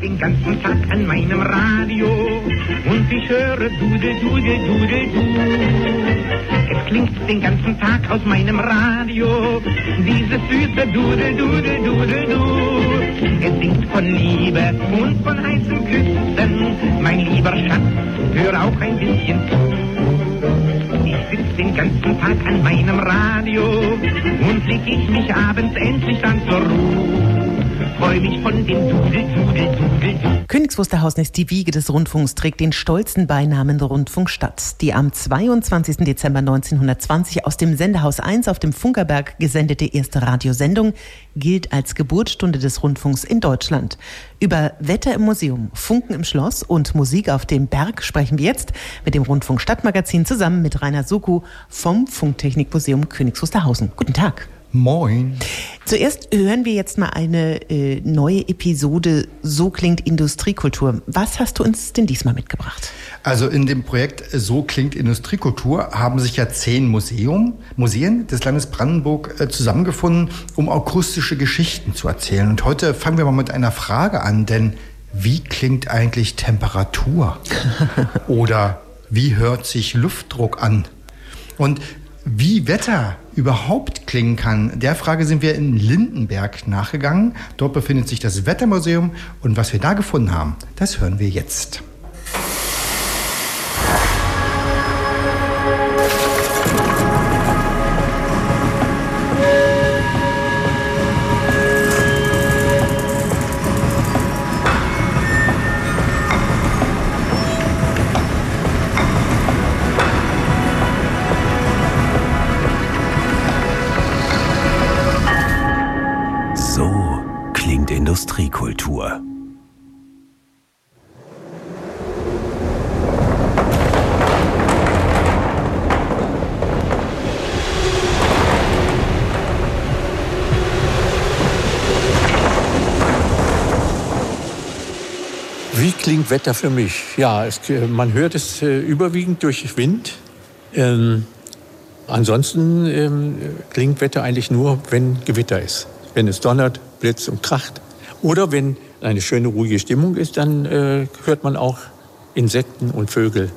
den ganzen Tag an meinem Radio und ich höre Dudel, Dudel, Dudel, Du. Es klingt den ganzen Tag aus meinem Radio dieses süße Dudel, Dudel, Dudel, Du. Es singt von Liebe und von heißen Küssen, mein lieber Schatz, hör auch ein bisschen zu. Ich sitz den ganzen Tag an meinem Radio und leg ich mich abends endlich dann zur Ruhe freu mich von dem Dudel, Dudel, Dudel. Königs Wusterhausen ist die Wiege des Rundfunks, trägt den stolzen Beinamen Rundfunkstadt. Die am 22. Dezember 1920 aus dem Sendehaus 1 auf dem Funkerberg gesendete erste Radiosendung gilt als Geburtsstunde des Rundfunks in Deutschland. Über Wetter im Museum, Funken im Schloss und Musik auf dem Berg sprechen wir jetzt mit dem Rundfunk Stadtmagazin zusammen mit Rainer Suku vom Funktechnikmuseum Königs Wusterhausen. Guten Tag. Moin. Zuerst hören wir jetzt mal eine äh, neue Episode So klingt Industriekultur. Was hast du uns denn diesmal mitgebracht? Also in dem Projekt So klingt Industriekultur haben sich ja zehn Museum, Museen des Landes Brandenburg äh, zusammengefunden, um akustische Geschichten zu erzählen. Und heute fangen wir mal mit einer Frage an, denn wie klingt eigentlich Temperatur? Oder wie hört sich Luftdruck an? Und wie Wetter überhaupt klingen kann, der Frage sind wir in Lindenberg nachgegangen. Dort befindet sich das Wettermuseum und was wir da gefunden haben, das hören wir jetzt. Wetter für mich? Ja, es, man hört es äh, überwiegend durch Wind. Ähm, ansonsten ähm, klingt Wetter eigentlich nur, wenn Gewitter ist. Wenn es donnert, blitzt und kracht. Oder wenn eine schöne, ruhige Stimmung ist, dann äh, hört man auch Insekten und Vögel,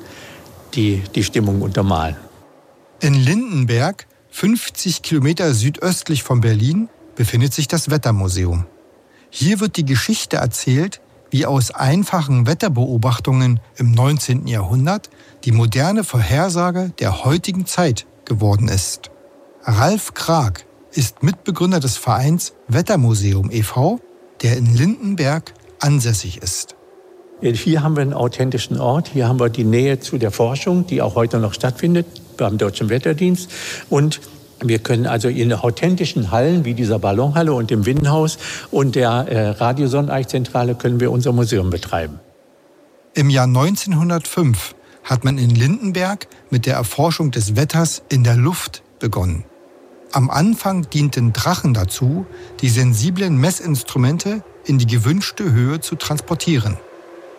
die die Stimmung untermalen. In Lindenberg, 50 Kilometer südöstlich von Berlin, befindet sich das Wettermuseum. Hier wird die Geschichte erzählt, wie aus einfachen Wetterbeobachtungen im 19. Jahrhundert die moderne Vorhersage der heutigen Zeit geworden ist. Ralf Krag ist Mitbegründer des Vereins Wettermuseum e.V der in Lindenberg ansässig ist. Hier haben wir einen authentischen Ort. Hier haben wir die Nähe zu der Forschung, die auch heute noch stattfindet beim Deutschen Wetterdienst. Und wir können also in authentischen Hallen wie dieser Ballonhalle und dem Windenhaus und der äh, Radiosonneneichzentrale können wir unser Museum betreiben. Im Jahr 1905 hat man in Lindenberg mit der Erforschung des Wetters in der Luft begonnen. Am Anfang dienten Drachen dazu, die sensiblen Messinstrumente in die gewünschte Höhe zu transportieren.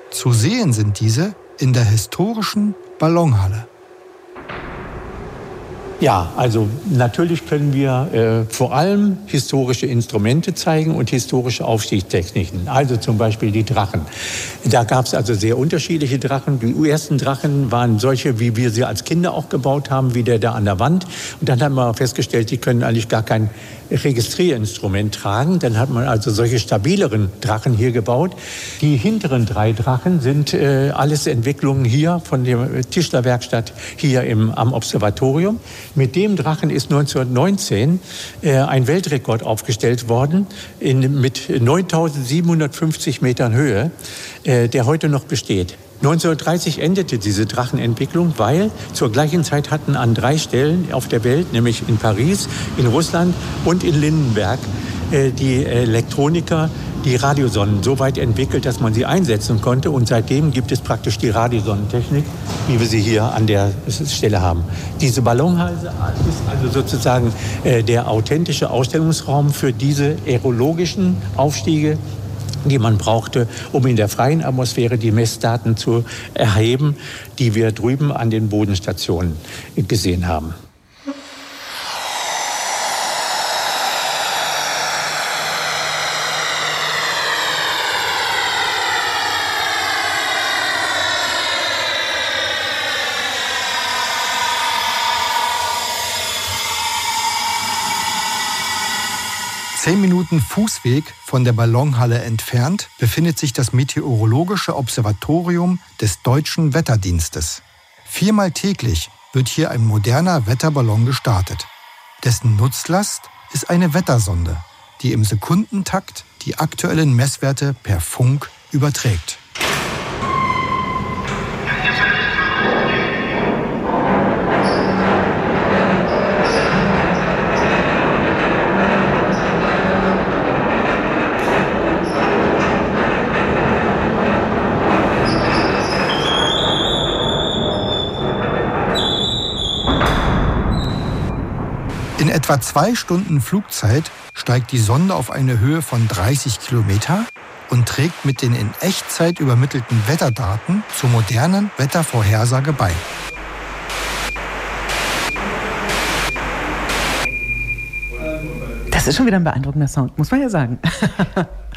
Zu sehen sind diese in der historischen Ballonhalle. Ja, also natürlich können wir äh, vor allem historische Instrumente zeigen und historische Aufstiegstechniken. Also zum Beispiel die Drachen. Da gab es also sehr unterschiedliche Drachen. Die ersten Drachen waren solche, wie wir sie als Kinder auch gebaut haben, wie der da an der Wand. Und dann haben wir festgestellt, die können eigentlich gar kein Registrierinstrument tragen. Dann hat man also solche stabileren Drachen hier gebaut. Die hinteren drei Drachen sind äh, alles Entwicklungen hier von der Tischlerwerkstatt hier im, am Observatorium. Mit dem Drachen ist 1919 äh, ein Weltrekord aufgestellt worden in, mit 9750 Metern Höhe, äh, der heute noch besteht. 1930 endete diese Drachenentwicklung, weil zur gleichen Zeit hatten an drei Stellen auf der Welt, nämlich in Paris, in Russland und in Lindenberg, äh, die Elektroniker die Radiosonnen so weit entwickelt, dass man sie einsetzen konnte. Und seitdem gibt es praktisch die Radiosonnentechnik, wie wir sie hier an der Stelle haben. Diese Ballonhalse ist also sozusagen äh, der authentische Ausstellungsraum für diese aerologischen Aufstiege die man brauchte, um in der freien Atmosphäre die Messdaten zu erheben, die wir drüben an den Bodenstationen gesehen haben. Minuten Fußweg von der Ballonhalle entfernt befindet sich das Meteorologische Observatorium des Deutschen Wetterdienstes. Viermal täglich wird hier ein moderner Wetterballon gestartet. Dessen Nutzlast ist eine Wettersonde, die im Sekundentakt die aktuellen Messwerte per Funk überträgt. In etwa zwei Stunden Flugzeit steigt die Sonde auf eine Höhe von 30 Kilometer und trägt mit den in Echtzeit übermittelten Wetterdaten zur modernen Wettervorhersage bei. Das ist schon wieder ein beeindruckender Sound, muss man ja sagen.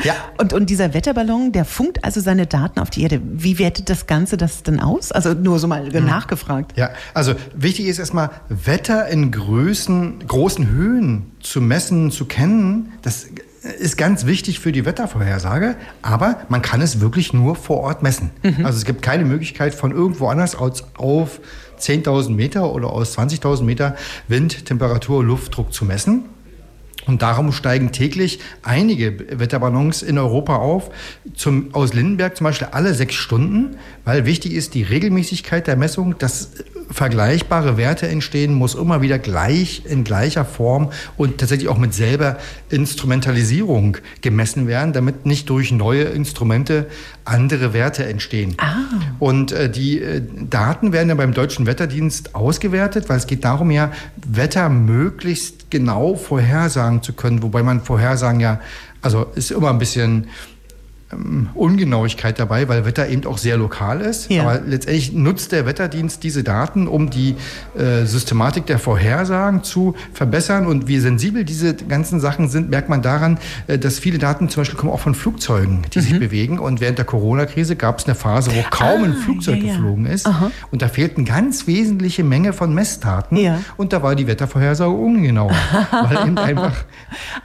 Ja. Und, und dieser Wetterballon, der funkt also seine Daten auf die Erde. Wie wertet das Ganze das denn aus? Also nur so mal nachgefragt. Ja, also wichtig ist erstmal, Wetter in Größen, großen Höhen zu messen, zu kennen. Das ist ganz wichtig für die Wettervorhersage, aber man kann es wirklich nur vor Ort messen. Also es gibt keine Möglichkeit von irgendwo anders aus auf 10.000 Meter oder aus 20.000 Meter Wind, Temperatur, Luftdruck zu messen. Und darum steigen täglich einige Wetterballons in Europa auf, zum, aus Lindenberg zum Beispiel alle sechs Stunden, weil wichtig ist die Regelmäßigkeit der Messung, dass vergleichbare Werte entstehen, muss immer wieder gleich in gleicher Form und tatsächlich auch mit selber Instrumentalisierung gemessen werden, damit nicht durch neue Instrumente andere Werte entstehen. Ah. Und äh, die äh, Daten werden dann beim Deutschen Wetterdienst ausgewertet, weil es geht darum ja, Wetter möglichst genau vorhersagen zu können, wobei man Vorhersagen ja, also ist immer ein bisschen ähm, Ungenauigkeit dabei, weil Wetter eben auch sehr lokal ist. Ja. Aber letztendlich nutzt der Wetterdienst diese Daten, um die äh, Systematik der Vorhersagen zu verbessern. Und wie sensibel diese ganzen Sachen sind, merkt man daran, äh, dass viele Daten zum Beispiel kommen auch von Flugzeugen, die Mhm. sich bewegen. Und während der Corona-Krise gab es eine Phase, wo kaum ein Ah, Flugzeug ja, ja. geflogen ist. Aha. Und da fehlten ganz wesentliche Menge von Messdaten. Und da war die Wettervorhersage ungenauer, weil eben einfach,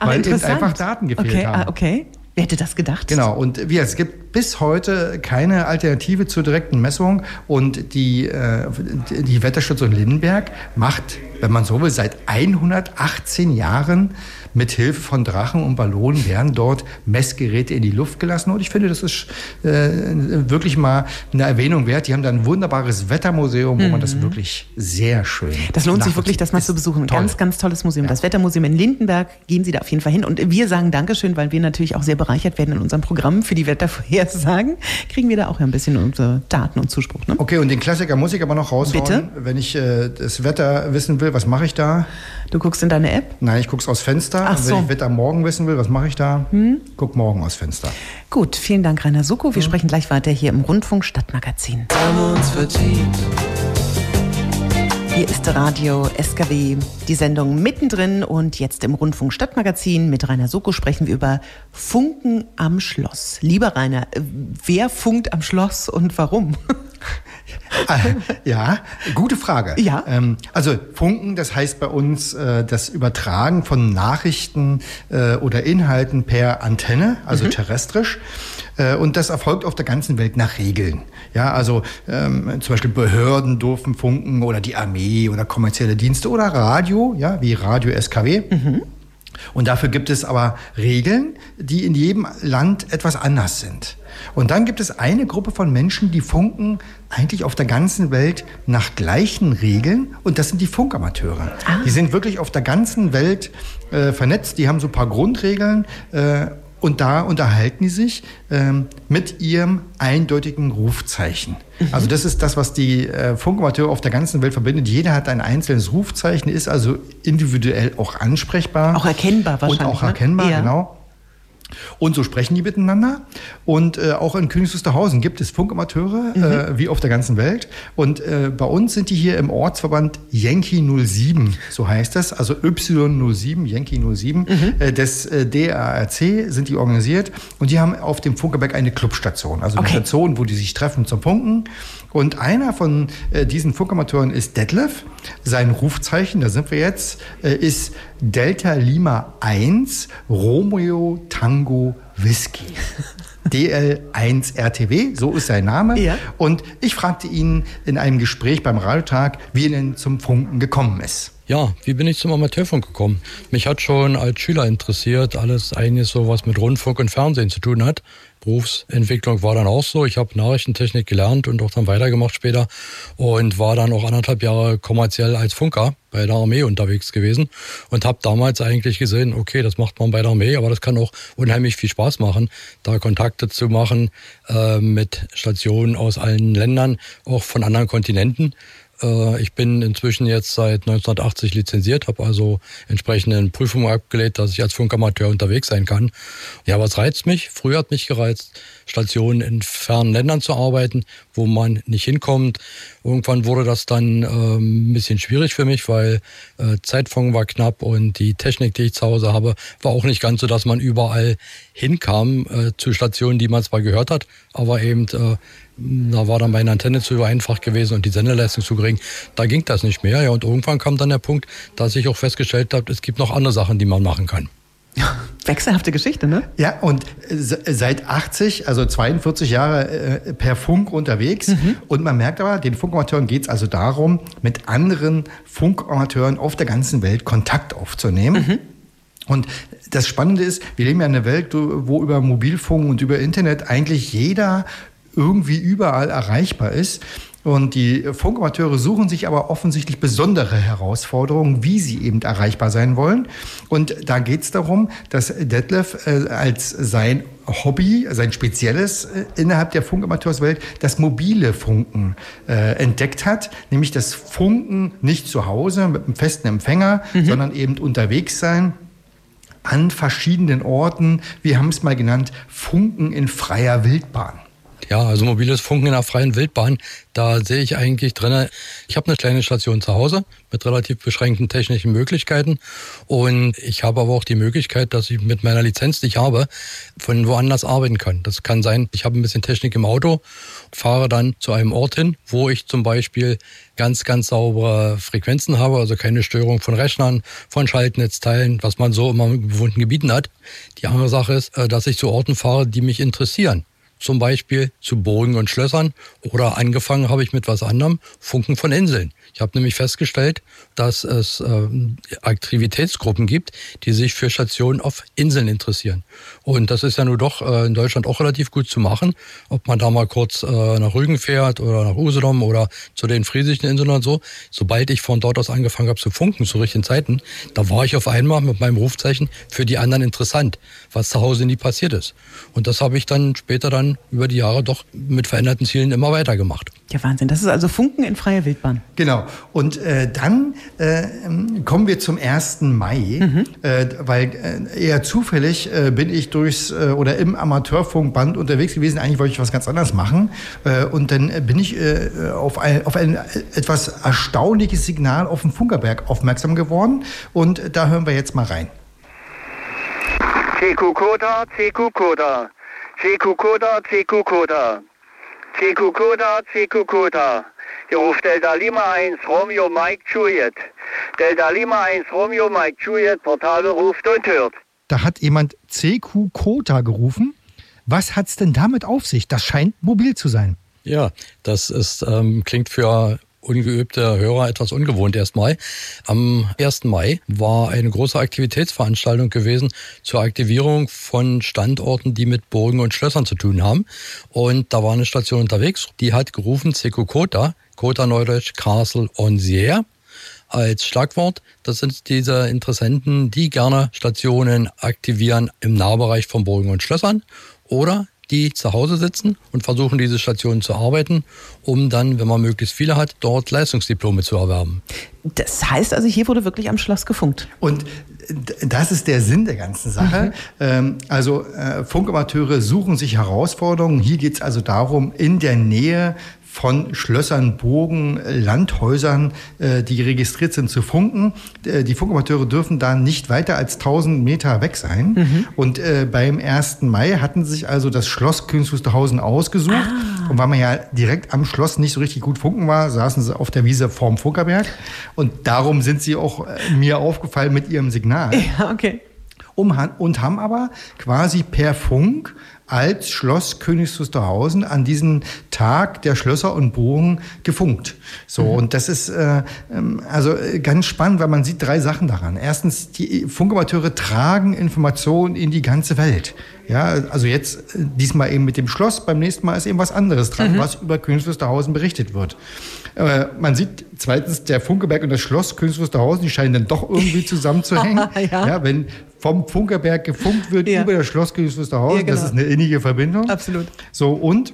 Ah, weil eben einfach Daten gefehlt okay, haben. Ah, okay. Wer hätte das gedacht? Genau, und wie es gibt bis heute keine Alternative zur direkten Messung und die, äh, die Wetterstation Lindenberg macht, wenn man so will, seit 118 Jahren mit Hilfe von Drachen und Ballonen werden dort Messgeräte in die Luft gelassen und ich finde, das ist äh, wirklich mal eine Erwähnung wert. Die haben da ein wunderbares Wettermuseum, wo man das wirklich sehr schön Mhm. Das lohnt sich wirklich, das mal zu besuchen. Ein toll. ganz, ganz tolles Museum. Das Wettermuseum in Lindenberg. Gehen Sie da auf jeden Fall hin. Und wir sagen Dankeschön, weil wir natürlich auch sehr bereichert werden in unserem Programm für die Wettervorhersagen. Kriegen wir da auch ein bisschen unsere Daten und Zuspruch. Ne? Okay, und den Klassiker muss ich aber noch raushauen. Bitte? Wenn ich äh, das Wetter wissen will, was mache ich da? Du guckst in deine App. Nein, ich guck's aus Fenster. Ach Und wenn so. Hm? ich Wetter morgen wissen will, was mache ich da? Guck morgen aus Fenster. Gut, vielen Dank, Rainer Suko. Wir sprechen gleich weiter hier im Rundfunk Stadtmagazin. haben uns vertieft. Hier ist Radio SKW, die Sendung mittendrin und jetzt im Rundfunk Stadtmagazin mit Rainer Soko sprechen wir über Funken am Schloss. Lieber Rainer, wer funkt am Schloss und warum? Ja, gute Frage. Ja. Ähm, also Funken, das heißt bei uns äh, das Übertragen von Nachrichten äh, oder Inhalten per Antenne, also terrestrisch. Äh, und das erfolgt auf der ganzen Welt nach Regeln. Ja, also ähm, zum Beispiel Behörden dürfen funken oder die Armee oder kommerzielle Dienste oder Radio, ja, wie Radio SKW. Und dafür gibt es aber Regeln, die in jedem Land etwas anders sind. Und dann gibt es eine Gruppe von Menschen, die funken eigentlich auf der ganzen Welt nach gleichen Regeln. Und das sind die Funkamateure. Die sind wirklich auf der ganzen Welt äh, vernetzt. Die haben so ein paar Grundregeln. Äh, und da unterhalten die sich ähm, mit ihrem eindeutigen Rufzeichen. Also das ist das, was die äh, Funkamateure auf der ganzen Welt verbindet. Jeder hat ein einzelnes Rufzeichen, ist also individuell auch ansprechbar. Auch erkennbar wahrscheinlich, Und auch ne? erkennbar, Ja. genau. Und so sprechen die miteinander. Und äh, auch in Königs Wusterhausen gibt es Funkamateure, mhm. äh, wie auf der ganzen Welt. Und äh, bei uns sind die hier im Ortsverband Yankee 07, so heißt das, also Y07, Yankee 07, mhm. Äh, des äh, DARC sind die organisiert. Und die haben auf dem Funkerberg eine Clubstation, also eine okay. Station, wo die sich treffen zum Funken. Und einer von äh, diesen Funkamateuren ist Detlef. Sein Rufzeichen, da sind wir jetzt, äh, ist Delta Lima 1 Romeo Tango Whisky. DL1 RTW, so ist sein Name. Ja. Und ich fragte ihn in einem Gespräch beim Radiotag, wie er denn zum Funken gekommen ist. Ja, wie bin ich zum Amateurfunk gekommen? Mich hat schon als Schüler interessiert, alles eigentlich so, was mit Rundfunk und Fernsehen zu tun hat. Berufsentwicklung war dann auch so. Ich habe Nachrichtentechnik gelernt und auch dann weitergemacht später und war dann auch anderthalb Jahre kommerziell als Funker bei der Armee unterwegs gewesen und habe damals eigentlich gesehen, okay, das macht man bei der Armee, aber das kann auch unheimlich viel Spaß machen, da Kontakte zu machen äh, mit Stationen aus allen Ländern, auch von anderen Kontinenten. Äh, ich bin inzwischen jetzt seit 1980 lizenziert, habe also entsprechende Prüfungen abgelegt, dass ich als Funkamateur unterwegs sein kann. Ja, was reizt mich? Früher hat mich gereizt, Stationen in fernen Ländern zu arbeiten, wo man nicht hinkommt. Irgendwann wurde das dann ähm, ein bisschen schwierig für mich, weil äh, Zeitfond war knapp und die Technik, die ich zu Hause habe, war auch nicht ganz so, dass man überall hinkam äh, zu Stationen, die man zwar gehört hat, aber eben äh, da war dann meine Antenne zu einfach gewesen und die Sendeleistung zu gering. Da ging das nicht mehr. Ja, und irgendwann kam dann der Punkt, dass ich auch festgestellt habe, es gibt noch andere Sachen, die man machen kann. Wechselhafte Geschichte, ne? Ja, und seit 80, also 42 Jahre äh, per Funk unterwegs. Mhm. Und man merkt aber, den Funkamateuren geht es also darum, mit anderen Funkamateuren auf der ganzen Welt Kontakt aufzunehmen. Mhm. Und das Spannende ist, wir leben ja in einer Welt, wo über Mobilfunk und über Internet eigentlich jeder irgendwie überall erreichbar ist. Und die Funkamateure suchen sich aber offensichtlich besondere Herausforderungen, wie sie eben erreichbar sein wollen. Und da geht es darum, dass Detlef äh, als sein Hobby, sein spezielles äh, innerhalb der Funkamateurswelt, das mobile Funken äh, entdeckt hat, nämlich das Funken nicht zu Hause mit einem festen Empfänger, mhm. sondern eben unterwegs sein an verschiedenen Orten. Wir haben es mal genannt, Funken in freier Wildbahn. Ja, also mobiles Funken in der freien Wildbahn, da sehe ich eigentlich drin, ich habe eine kleine Station zu Hause mit relativ beschränkten technischen Möglichkeiten und ich habe aber auch die Möglichkeit, dass ich mit meiner Lizenz, die ich habe, von woanders arbeiten kann. Das kann sein, ich habe ein bisschen Technik im Auto, fahre dann zu einem Ort hin, wo ich zum Beispiel ganz, ganz saubere Frequenzen habe, also keine Störung von Rechnern, von Schaltnetzteilen, was man so immer in bewohnten Gebieten hat. Die andere Sache ist, äh, dass ich zu Orten fahre, die mich interessieren zum Beispiel zu Burgen und Schlössern oder angefangen habe ich mit was anderem, Funken von Inseln. Ich habe nämlich festgestellt, dass es äh, Aktivitätsgruppen gibt, die sich für Stationen auf Inseln interessieren. Und das ist ja nun doch äh, in Deutschland auch relativ gut zu machen. Ob man da mal kurz äh, nach Rügen fährt oder nach Usedom oder zu den friesischen Inseln und so. Sobald ich von dort aus angefangen habe zu funken, zu richtigen Zeiten, da war ich auf einmal mit meinem Rufzeichen für die anderen interessant, was zu Hause nie passiert ist. Und das habe ich dann später dann über die Jahre doch mit veränderten Zielen immer weitergemacht. Ja, Wahnsinn. Das ist also Funken in freier Wildbahn. Genau. Und äh, dann äh, kommen wir zum 1. Mai, mhm. äh, weil äh, eher zufällig äh, bin ich durchs äh, oder im Amateurfunkband unterwegs gewesen. Eigentlich wollte ich was ganz anderes machen. und dann bin ich auf, ein, auf ein etwas erstaunliches Signal auf dem Funkerberg aufmerksam geworden. Und da hören wir jetzt mal rein. CQ Koda, CQ Koda. CQ Koda, CQ Koda. CQ Koda, CQ Koda. Hier ruft Delta Lima 1, Romeo Mike Juliet. Delta Lima 1, Romeo Mike Juliet, Portale ruft und hört. Da hat jemand CQ Kota gerufen. Was hat's denn damit auf sich? Das scheint mobil zu sein. Ja, das ist, ähm, klingt für ungeübte Hörer etwas ungewohnt erstmal. Am 1. Mai war eine große Aktivitätsveranstaltung gewesen zur Aktivierung von Standorten, die mit Burgen und Schlössern zu tun haben. Und da war eine Station unterwegs, die hat gerufen Seco Kota, Neudeutsch Castle on Sier als Schlagwort. Das sind diese Interessenten, die gerne Stationen aktivieren im Nahbereich von Burgen und Schlössern oder die zu Hause sitzen und versuchen, diese Stationen zu arbeiten, um dann, wenn man möglichst viele hat, dort Leistungsdiplome zu erwerben. Das heißt also, hier wurde wirklich am Schloss gefunkt. Und das ist der Sinn der ganzen Sache. Mhm. Ähm, also äh, Funkamateure suchen sich Herausforderungen. Hier geht es also darum, in der Nähe von Schlössern, Burgen, Landhäusern, äh, die registriert sind, zu funken. Äh, die Funkamateure dürfen da nicht weiter als 1000 Meter weg sein. Mhm. Und äh, beim 1. Mai hatten sie sich also das Schloss Königs Wusterhausen ausgesucht. Ah. Und weil man ja direkt am Schloss nicht so richtig gut funken war, saßen sie auf der Wiese vorm Funkerberg. Und darum sind sie auch mir aufgefallen mit ihrem Signal. Ja, okay. Um, und haben aber quasi per Funk als Schloss Königs Wusterhausen an diesen Tag der Schlösser und Burgen gefunkt. So, mhm. und das ist äh, ähm, also äh, ganz spannend, weil man sieht drei Sachen daran. Erstens, die Funkamateure tragen Informationen in die ganze Welt. Ja, also jetzt äh, diesmal eben mit dem Schloss, beim nächsten Mal ist eben was anderes dran, mhm. was über Königs Wusterhausen berichtet wird. Äh, man sieht zweitens, der Funkeberg und das Schloss Königs Wusterhausen, die scheinen dann doch irgendwie zusammenzuhängen. ja. ja. wenn vom Funkerberg gefunkt wird ja. über das Schloss Königs Wusterhausen, ja, genau. das ist eine innige Verbindung. Absolut. So, und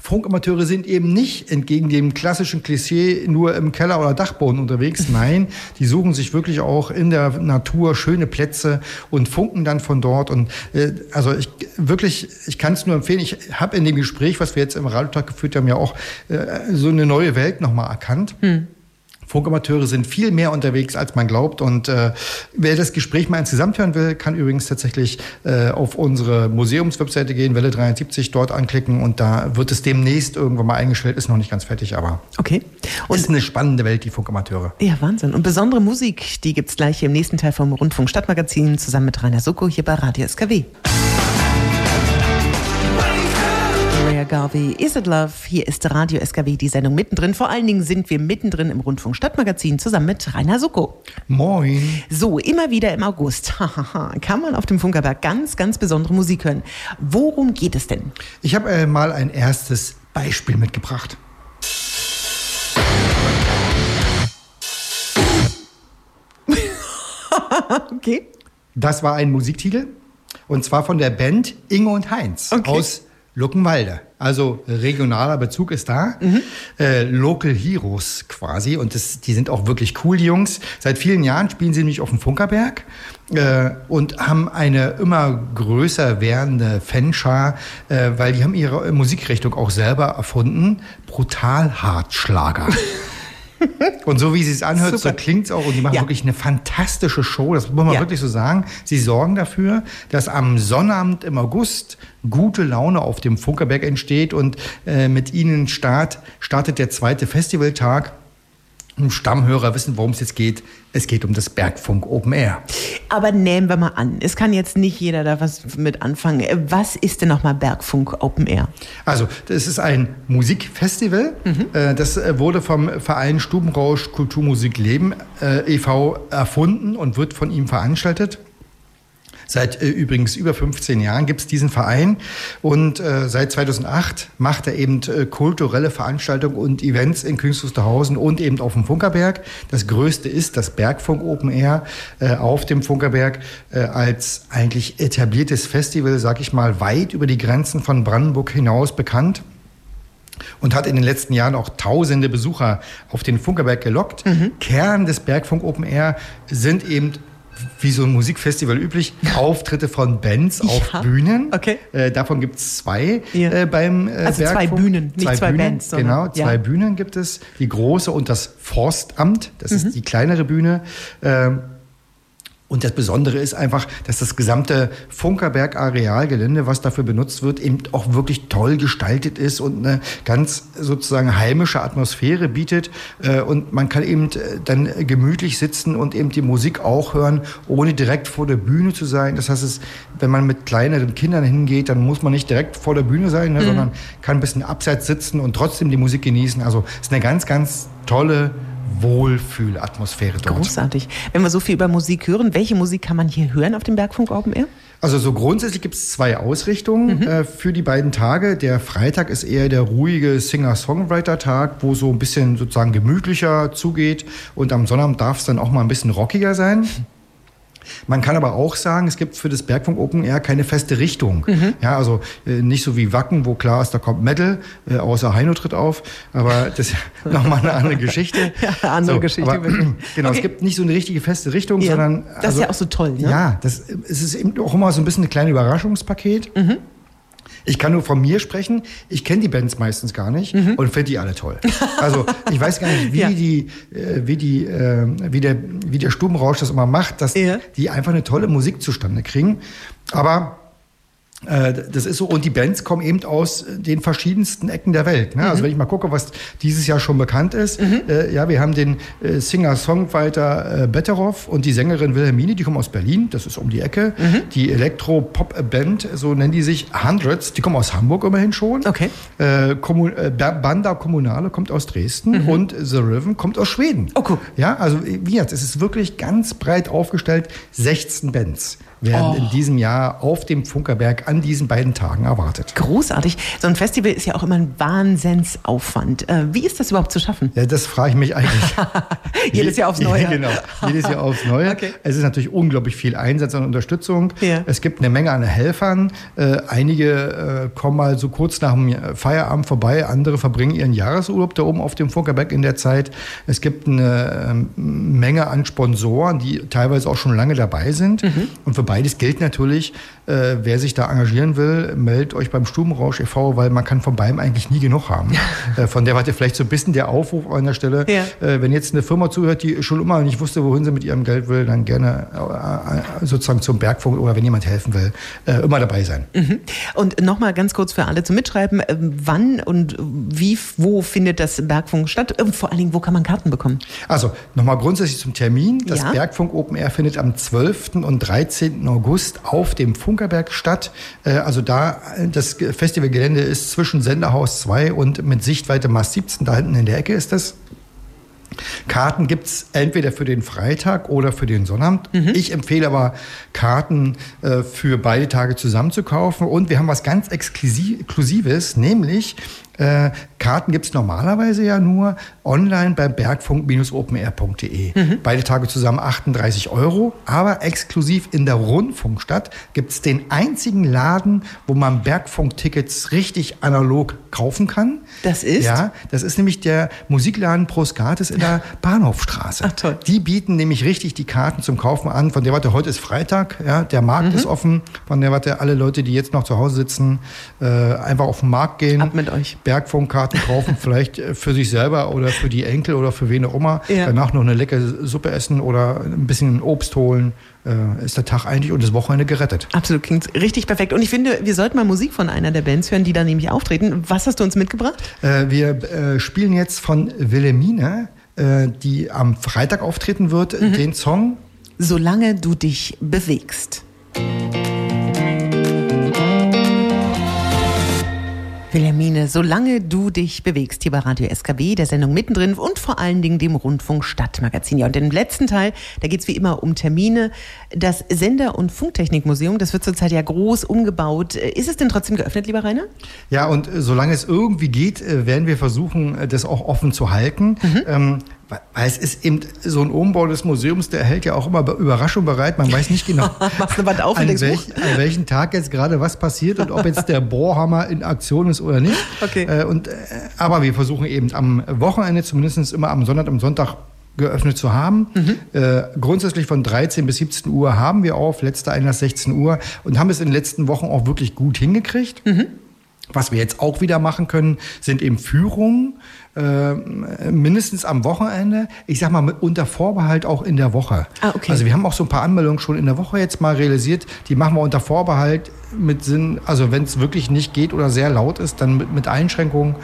Funkamateure sind eben nicht entgegen dem klassischen Klischee nur im Keller oder Dachboden unterwegs. Nein, die suchen sich wirklich auch in der Natur schöne Plätze und funken dann von dort. Und äh, also ich wirklich, ich kann es nur empfehlen. Ich habe in dem Gespräch, was wir jetzt im Radiotag geführt haben, ja auch äh, so eine neue Welt nochmal erkannt. Hm. Funkamateure sind viel mehr unterwegs, als man glaubt. Und äh, wer das Gespräch mal insgesamt hören will, kann übrigens tatsächlich äh, auf unsere Museumswebseite gehen, Welle 73, dort anklicken und da wird es demnächst irgendwann mal eingestellt. Ist noch nicht ganz fertig, aber okay. Und ist eine spannende Welt, die Funkamateure. Ja, Wahnsinn. Und besondere Musik, die gibt es gleich im nächsten Teil vom Rundfunk Stadtmagazin zusammen mit Rainer Soko hier bei Radio SKW. Garvey, Is It Love? Hier ist Radio SKW, die Sendung mittendrin. Vor allen Dingen sind wir mittendrin im Rundfunk Stadtmagazin zusammen mit Rainer Sucko. Moin. So, immer wieder im August kann man auf dem Funkerberg ganz, ganz besondere Musik hören. Worum geht es denn? Ich habe äh, mal ein erstes Beispiel mitgebracht. okay. Das war ein Musiktitel und zwar von der Band Inge und Heinz okay. aus Luckenwalde. Also regionaler Bezug ist da. Mhm. Äh, Local Heroes quasi. Und das, die sind auch wirklich cool, die Jungs. Seit vielen Jahren spielen sie nämlich auf dem Funkerberg äh, und haben eine immer größer werdende Fanschar, äh, weil die haben ihre Musikrichtung auch selber erfunden. Brutal Hartschlager. Und so wie sie es anhört, Super. so klingt es auch. Und die machen ja. wirklich eine fantastische Show. Das muss man ja. wirklich so sagen. Sie sorgen dafür, dass am Sonnabend im August gute Laune auf dem Funkerberg entsteht. Und äh, mit ihnen start, startet der zweite Festivaltag. Stammhörer wissen, worum es jetzt geht. Es geht um das Bergfunk Open Air. Aber nehmen wir mal an, es kann jetzt nicht jeder da was mit anfangen. Was ist denn nochmal Bergfunk Open Air? Also, das ist ein Musikfestival. Mhm. Äh, das äh, wurde vom Verein Stubenrausch Kulturmusik Leben äh, e.V. erfunden und wird von ihm veranstaltet. Seit äh, übrigens über 15 Jahren gibt es diesen Verein und äh, seit 2008 macht er eben äh, kulturelle Veranstaltungen und Events in Königs Wusterhausen und eben auf dem Funkerberg. Das größte ist das Bergfunk Open Air äh, auf dem Funkerberg äh, als eigentlich etabliertes Festival, sag ich mal, weit über die Grenzen von Brandenburg hinaus bekannt und hat in den letzten Jahren auch tausende Besucher auf den Funkerberg gelockt. Mhm. Kern des Bergfunk Open Air sind eben wie so ein Musikfestival üblich, Auftritte von Bands auf ja. Bühnen. Okay. Äh, davon gibt es zwei ja. äh, beim äh, Also Bergfunk. zwei Bühnen, nicht zwei, zwei Bühnen, Bands. Genau, zwei ja. Bühnen gibt es. Die große und das Forstamt, das mhm. ist die kleinere Bühne. Ähm, und das Besondere ist einfach, dass das gesamte Funkerberg-Arealgelände, was dafür benutzt wird, eben auch wirklich toll gestaltet ist und eine ganz sozusagen heimische Atmosphäre bietet. Äh, und man kann eben äh, dann gemütlich sitzen und eben die Musik auch hören, ohne direkt vor der Bühne zu sein. Das heißt, es, wenn man mit kleineren Kindern hingeht, dann muss man nicht direkt vor der Bühne sein, ne, mhm. sondern kann ein bisschen abseits sitzen und trotzdem die Musik genießen. Also es ist eine ganz, ganz tolle Wohlfühlatmosphäre dort. Großartig. Wenn wir so viel über Musik hören, welche Musik kann man hier hören auf dem Bergfunk Open Air? Also so grundsätzlich gibt es zwei Ausrichtungen mhm. äh, für die beiden Tage. Der Freitag ist eher der ruhige Singer-Songwriter-Tag, wo so ein bisschen sozusagen gemütlicher zugeht. Und am Sonnabend darf es dann auch mal ein bisschen rockiger sein. Man kann aber auch sagen, es gibt für das Bergfunk Open Air keine feste Richtung. Mhm. Ja, also äh, nicht so wie Wacken, wo klar ist, da kommt Metal, äh, außer Heino tritt auf. Aber das ist nochmal eine andere Geschichte. ja, andere so, Geschichte. Aber, genau, okay. es gibt nicht so eine richtige feste Richtung, ja. sondern. Das also, ist ja auch so toll, ne? Ja, das, es ist eben auch immer so ein bisschen ein kleines Überraschungspaket. Mhm. Ich kann nur von mir sprechen. Ich kenne die Bands meistens gar nicht mhm. und finde die alle toll. Also ich weiß gar nicht, wie ja. die, äh, wie die, äh, wie der, wie der Stubenrausch das immer macht, dass ja. die einfach eine tolle Musik zustande kriegen. Aber das ist so, und die Bands kommen eben aus den verschiedensten Ecken der Welt. Ne? Also mhm. Also wenn ich mal gucke, was dieses Jahr schon bekannt ist, mhm. äh, ja, wir haben den äh, Singer-Songwriter äh, Betteroff und die Sängerin Wilhelmine, die kommen aus Berlin, das ist um die Ecke. Mhm. Die Elektro-Pop-Band, so nennen die sich Hundreds, die kommen aus Hamburg immerhin schon. Okay. Äh, Kommun äh, Banda Kommunale kommt aus Dresden mhm. und The Rhythm kommt aus Schweden. Oh, cool. Ja, also wie jetzt, es ist wirklich ganz breit aufgestellt, 16 Bands werden oh. in diesem Jahr auf dem Funkerberg an diesen beiden Tagen erwartet. Großartig. So ein Festival ist ja auch immer ein Wahnsinnsaufwand. Äh, wie ist das überhaupt zu schaffen? Ja, das frage ich mich eigentlich. jedes Jahr aufs Neue. genau, jedes Jahr aufs Neue. Okay. Es ist natürlich unglaublich viel Einsatz und Unterstützung. Ja. Es gibt eine Menge an Helfern. Äh, einige äh, kommen mal so kurz nach dem Feierabend vorbei, andere verbringen ihren Jahresurlaub da oben auf dem Funkerberg in der Zeit. Es gibt eine ähm, Menge an Sponsoren, die teilweise auch schon lange dabei sind. Mhm. Und für beides gilt natürlich, äh, wer sich da engagieren will, meldet euch beim Stubenrausch e.V., weil man kann von beidem eigentlich nie genug haben. äh, von der warte vielleicht so ein bisschen der Aufruf an der Stelle. Ja. Äh, wenn jetzt eine Firma zuhört, die schon immer nicht wusste, wohin sie mit ihrem Geld will, dann gerne äh, sozusagen zum Bergfunk oder wenn jemand helfen will, äh, immer dabei sein. Mhm. Und nochmal ganz kurz für alle zum Mitschreiben, äh, wann und wie, wo findet das Bergfunk statt? Und vor allen Dingen, wo kann man Karten bekommen? Also nochmal grundsätzlich zum Termin. Das ja. Bergfunk Open Air findet am 12. und 13. August auf dem Funkerberg statt. Äh, also da, das Festivalgelände ist zwischen Senderhaus 2 und mit Sichtweite Mast 17, da hinten in der Ecke ist das. Karten gibt es entweder für den Freitag oder für den Sonnabend. Mhm. Ich empfehle aber, Karten äh, für beide Tage zusammen zu kaufen. Und wir haben was ganz Exklusives, nämlich äh, Karten gibt es normalerweise ja nur online bei bergfunk-openair.de. Mhm. Beide Tage zusammen 38 Euro, aber exklusiv in der Rundfunkstadt gibt es den einzigen Laden, wo man Bergfunk-Tickets richtig analog kaufen kann. Das ist? Ja, das ist nämlich der Musikladen Proskates in der Bahnhofstraße. Ach toll. Die bieten nämlich richtig die Karten zum Kaufen an. Von der Warte, heute ist Freitag, ja, der Markt mhm. ist offen. Von der Warte, alle Leute, die jetzt noch zu Hause sitzen, äh, einfach auf den Markt gehen. Ab mit euch. Bergfunkkarten kaufen, vielleicht äh, für sich selber oder für die Enkel oder für wen auch immer. Ja. Danach noch eine leckere Suppe essen oder ein bisschen Obst holen. Äh, ist der Tag eigentlich und das Wochenende gerettet. Absolut, klingt richtig perfekt. Und ich finde, wir sollten mal Musik von einer der Bands hören, die da nämlich auftreten. Was hast du uns mitgebracht? Äh, wir äh, spielen jetzt von Wilhelmine, äh, die am Freitag auftreten wird, mhm. den Song Solange du dich bewegst. Wilhelmine, solange du dich bewegst hier bei Radio SKW, der Sendung mittendrin und vor allen Dingen dem Rundfunk Stadtmagazin. Ja, und im letzten Teil, da geht es wie immer um Termine. Das Sender- und Funktechnikmuseum, das wird zurzeit ja groß umgebaut. Ist es denn trotzdem geöffnet, lieber Rainer? Ja, und solange es irgendwie geht, äh, werden wir versuchen, äh, das auch offen zu halten. Mhm. Ähm, weil es ist eben so ein Umbau des Museums, der hält ja auch immer Überraschung bereit. Man weiß nicht genau, auf an, welch, an welchem Tag jetzt gerade was passiert und ob jetzt der Bohrhammer in Aktion ist oder nicht. Okay. Äh, und, äh, aber wir versuchen eben am Wochenende, zumindest immer am Sonntag, am Sonntag geöffnet zu haben. Mhm. Äh, grundsätzlich von 13 bis 17 Uhr haben wir auf, letzter Einlass 16 Uhr und haben es in den letzten Wochen auch wirklich gut hingekriegt. Mhm. Was wir jetzt auch wieder machen können, sind eben Führungen, äh, mindestens am Wochenende. Ich sag mal, mit, unter Vorbehalt auch in der Woche. Ah, okay. Also wir haben auch so ein paar Anmeldungen schon in der Woche jetzt mal realisiert. Die machen wir unter Vorbehalt mit Sinn, also wenn es wirklich nicht geht oder sehr laut ist, dann mit, mit Einschränkungen.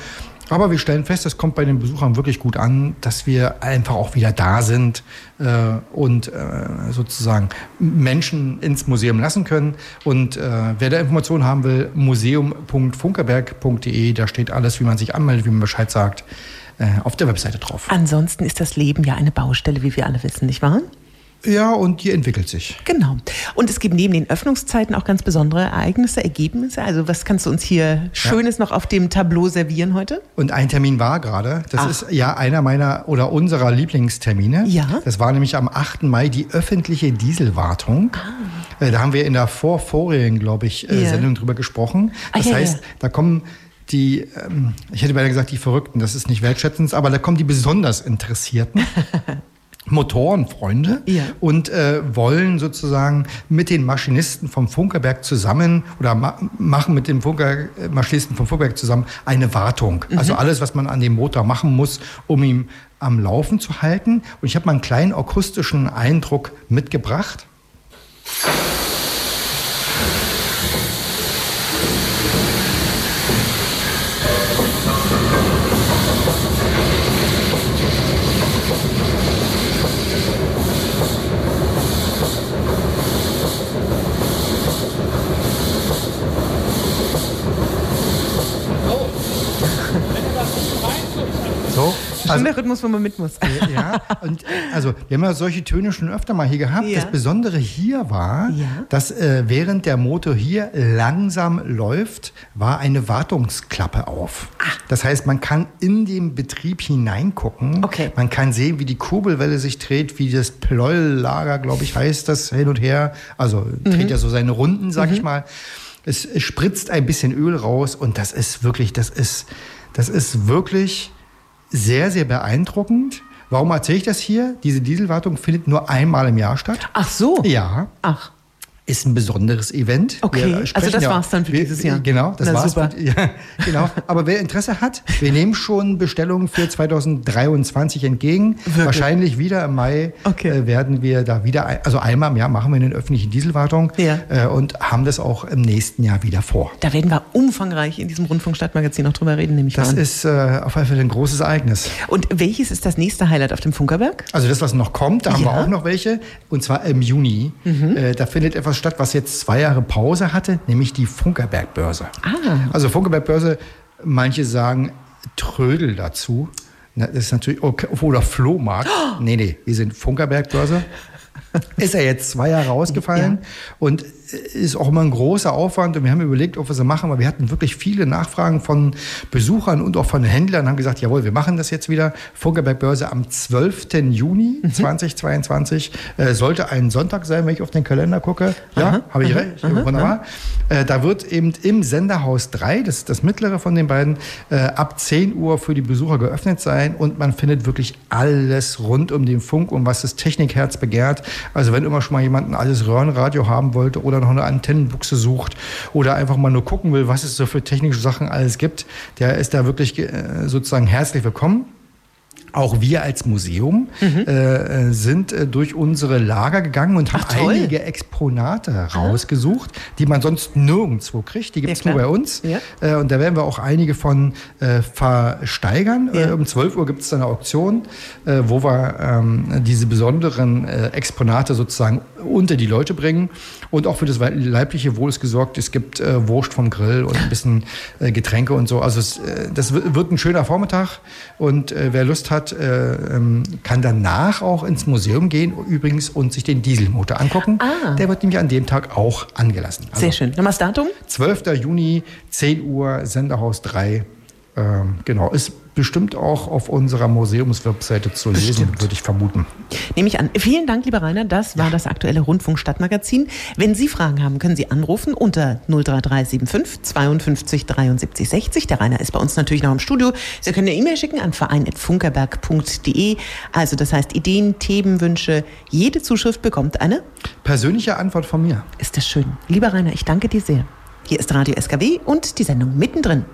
Aber wir stellen fest, es kommt bei den Besuchern wirklich gut an, dass wir einfach auch wieder da sind äh, und äh, sozusagen Menschen ins Museum lassen können. Und äh, wer da Informationen haben will, museum.funkerberg.de, da steht alles, wie man sich anmeldet, wie man Bescheid sagt, äh, auf der Webseite drauf. Ansonsten ist das Leben ja eine Baustelle, wie wir alle wissen, nicht wahr? Ja, und die entwickelt sich. Genau. Und es gibt neben den Öffnungszeiten auch ganz besondere Ereignisse, Ergebnisse. Also was kannst du uns hier Schönes noch auf dem Tableau servieren heute? Und ein Termin war gerade, das Ach. ist ja einer meiner oder unserer Lieblingstermine. Ja. Das war nämlich am 8. Mai die öffentliche Dieselwartung. Äh, Da haben wir in der vorvorigen, glaube ich, äh, Ah. Ja. Sendung drüber gesprochen. Ah, Das ja, heißt, ja. da kommen die, ähm, ich hätte beinahe gesagt, die Verrückten, das ist nicht wertschätzend, aber da kommen die besonders Interessierten. Motorenfreunde Ja. und äh, wollen sozusagen mit den Maschinisten vom Funkerberg zusammen oder ma machen mit den Funker äh, Maschinisten vom Funkerberg zusammen eine Wartung. Also alles, was man an dem Motor machen muss, um ihn am Laufen zu halten. Und ich habe mal einen kleinen akustischen Eindruck mitgebracht. Schon der Rhythmus, wo man mit muss. ja, und äh, also wir haben ja solche Töne schon öfter mal hier gehabt. Ja. Das Besondere hier war, Ja. dass äh, während der Motor hier langsam läuft, war eine Wartungsklappe auf. Ah. Das heißt, man kann in den Betrieb hineingucken. Okay. Man kann sehen, wie die Kurbelwelle sich dreht, wie das Pleuellager, glaube ich, heißt das hin und her. Also Mhm. dreht ja so seine Runden, sag ich mal. Es, es spritzt ein bisschen Öl raus und das ist wirklich, das ist, das ist wirklich sehr, sehr beeindruckend. Warum erzähle ich das hier? Diese Dieselwartung findet nur einmal im Jahr statt. Ach so. Ja, Ach. Ist ein besonderes Event. Okay, also das war's dann für wir, dieses Jahr. Genau, das Na, war's. super. Für, ja, genau. Aber wer Interesse hat, wir nehmen schon Bestellungen für 2023 entgegen. Wirklich? Wahrscheinlich wieder im Mai Okay. äh, werden wir da wieder, also einmal im Jahr machen wir eine öffentliche Dieselwartung Ja. äh, und haben das auch im nächsten Jahr wieder vor. Da werden wir umfangreich in diesem Rundfunkstadtmagazin noch drüber reden, nehme ich mal Das an. ist äh, auf jeden Fall ein großes Ereignis. Und welches ist das nächste Highlight auf dem Funkerberg? Also das, was noch kommt, da haben Ja. Mhm. wir auch noch welche. Und zwar im Juni. Äh, da findet etwas statt, was jetzt zwei Jahre Pause hatte, nämlich die Funkerberg-Börse. Ah. Also Funkerberg-Börse, manche sagen Trödel dazu. Das ist natürlich, okay, oder Flohmarkt. Nee, nee, wir sind Funkerberg-Börse. Ist ja jetzt zwei Jahre ausgefallen und ist auch immer ein großer Aufwand. Und wir haben überlegt, ob wir sie machen, aber wir hatten wirklich viele Nachfragen von Besuchern und auch von Händlern und haben gesagt, jawohl, wir machen das jetzt wieder. Funkerberg-Börse am 12. Juni 2022. Äh, sollte ein Sonntag sein, wenn ich auf den Kalender gucke. Ja, habe ich recht. Wunderbar. Äh, da wird eben im Senderhaus 3, das ist das mittlere von den beiden, äh, ab 10 Uhr für die Besucher geöffnet sein und man findet wirklich alles rund um den Funk und was das Technikherz begehrt. Also wenn immer schon mal jemand ein altes Röhrenradio haben wollte oder noch eine Antennenbuchse sucht oder einfach mal nur gucken will, was es so für technische Sachen alles gibt, der ist da wirklich äh, sozusagen herzlich willkommen. Auch wir als Museum äh, äh, sind äh, durch unsere Lager gegangen und haben toll. einige Exponate rausgesucht, die man sonst nirgendwo kriegt. Die gibt es Ja, nur bei uns. Ja. Äh, und da werden wir auch einige von äh, versteigern. Ja. Äh, um 12 Uhr gibt es dann eine Auktion, wo wir ähm, diese besonderen Exponate sozusagen unter die Leute bringen. Und auch für das leibliche Wohl ist gesorgt. Es gibt Wurst vom Grill und ein bisschen Getränke und so. Also es, das wi- wird ein schöner Vormittag. Und wer Lust hat, äh, ähm, kann danach auch ins Museum gehen übrigens und sich den Dieselmotor angucken. Ah. Der wird nämlich an dem Tag auch angelassen. Also Sehr schön. Nochmal das Datum? 12. Juni, 10 Uhr, Senderhaus 3. Ähm, genau, ist bestimmt auch auf unserer Museumswebseite zu lesen, würde ich vermuten. Nehme ich an. Vielen Dank, lieber Rainer. Das war das aktuelle Rundfunkstadtmagazin. Wenn Sie Fragen haben, können Sie anrufen unter 03375 52 73 60. Der Rainer ist bei uns natürlich noch im Studio. Sie können eine E-Mail schicken an verein.funkerberg.de. Also das heißt Ideen, Themenwünsche. Jede Zuschrift bekommt eine. Persönliche Antwort von mir. Ist das schön. Lieber Rainer, ich danke dir sehr. Hier ist Radio SKW und die Sendung mittendrin.